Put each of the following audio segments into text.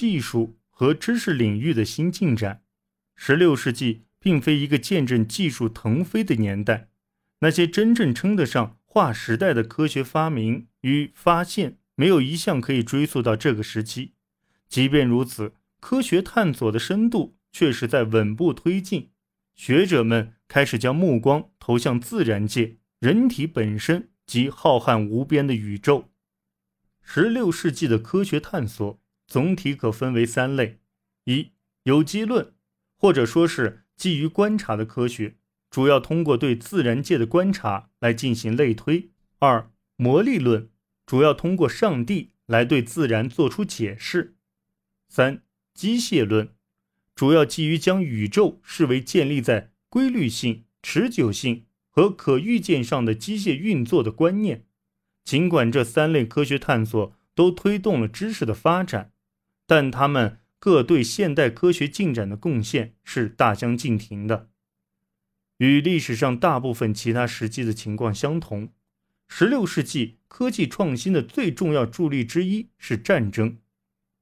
技术和知识领域的新进展。十六世纪并非一个见证技术腾飞的年代，那些真正称得上划时代的科学发明与发现，没有一项可以追溯到这个时期。即便如此，科学探索的深度却是在稳步推进。学者们开始将目光投向自然界、人体本身及浩瀚无边的宇宙。十六世纪的科学探索总体可分为三类：一、有机论。或者说是基于观察的科学，主要通过对自然界的观察来进行类推。二、魔力论，主要通过上帝来对自然做出解释。三、机械论，主要基于将宇宙视为建立在规律性、持久性和可预见上的机械运作的观念。尽管这三类科学探索都推动了知识的发展，但他们。各对现代科学进展的贡献是大相径庭的。与历史上大部分其他时期的情况相同，16世纪科技创新的最重要助力之一是战争。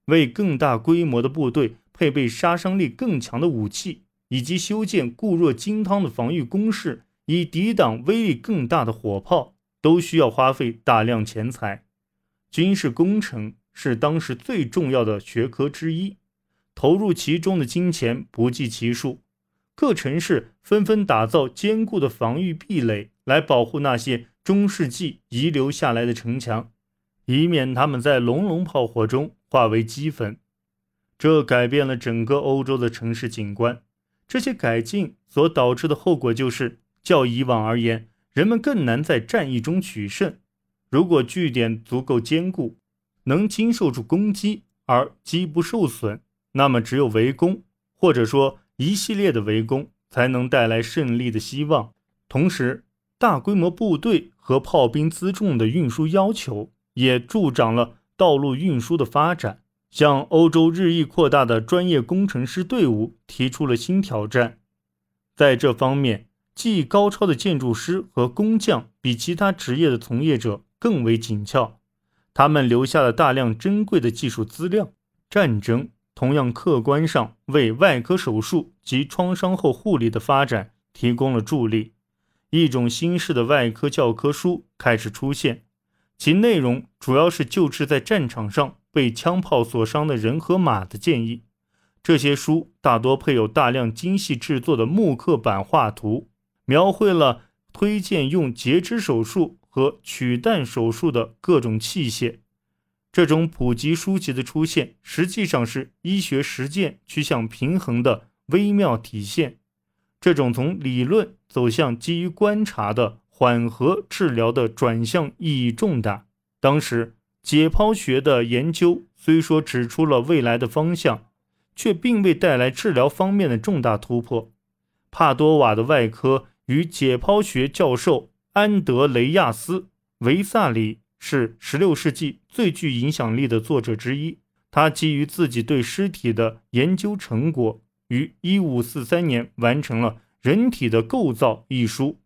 为更大规模的部队配备杀伤力更强的武器，以及修建固若金汤的防御工事，以抵挡威力更大的火炮，都需要花费大量钱财。军事工程是当时最重要的学科之一。投入其中的金钱不计其数，各城市纷纷打造坚固的防御壁垒，来保护那些中世纪遗留下来的城墙，以免他们在隆隆炮火中化为齑粉。这改变了整个欧洲的城市景观。这些改进所导致的后果就是，较以往而言，人们更难在战役中取胜。如果据点足够坚固，能经受住攻击而机不受损。那么，只有围攻，或者说一系列的围攻，才能带来胜利的希望。同时，大规模部队和炮兵辎重的运输要求，也助长了道路运输的发展，向欧洲日益扩大的专业工程师队伍提出了新挑战。在这方面，技艺高超的建筑师和工匠比其他职业的从业者更为紧俏，他们留下了大量珍贵的技术资料。战争。同样客观上为外科手术及创伤后护理的发展提供了助力。一种新式的外科教科书开始出现，其内容主要是救治在战场上被枪炮所伤的人和马的建议。这些书大多配有大量精细制作的木刻版画图，描绘了推荐用截肢手术和取弹手术的各种器械。这种普及书籍的出现，实际上是医学实践趋向平衡的微妙体现。这种从理论走向基于观察的缓和治疗的转向意义重大。当时，解剖学的研究虽说指出了未来的方向，却并未带来治疗方面的重大突破。帕多瓦的外科与解剖学教授安德雷亚斯·维萨里。是16世纪最具影响力的作者之一。他基于自己对尸体的研究成果，于1543年完成了《人体的构造》一书，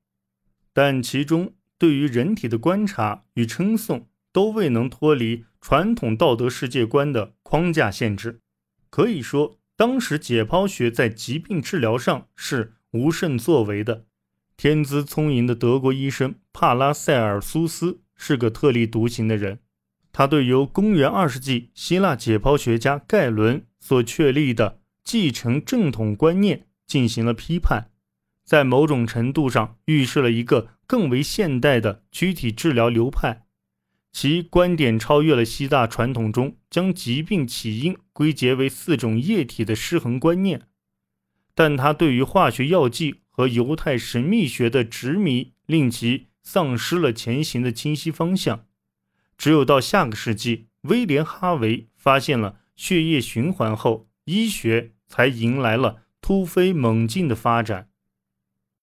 但其中对于人体的观察与称颂都未能脱离传统道德世界观的框架限制。可以说，当时解剖学在疾病治疗上是无甚作为的。天资聪颖的德国医生帕拉塞尔苏斯。是个特立独行的人，他对由公元二世纪希腊解剖学家盖伦所确立的继承正统观念进行了批判，在某种程度上预示了一个更为现代的躯体治疗流派。其观点超越了希腊传统中将疾病起因归结为四种液体的失衡观念，但他对于化学药剂和犹太神秘学的执迷令其。丧失了前行的清晰方向。只有到下个世纪，威廉·哈维发现了血液循环后，医学才迎来了突飞猛进的发展。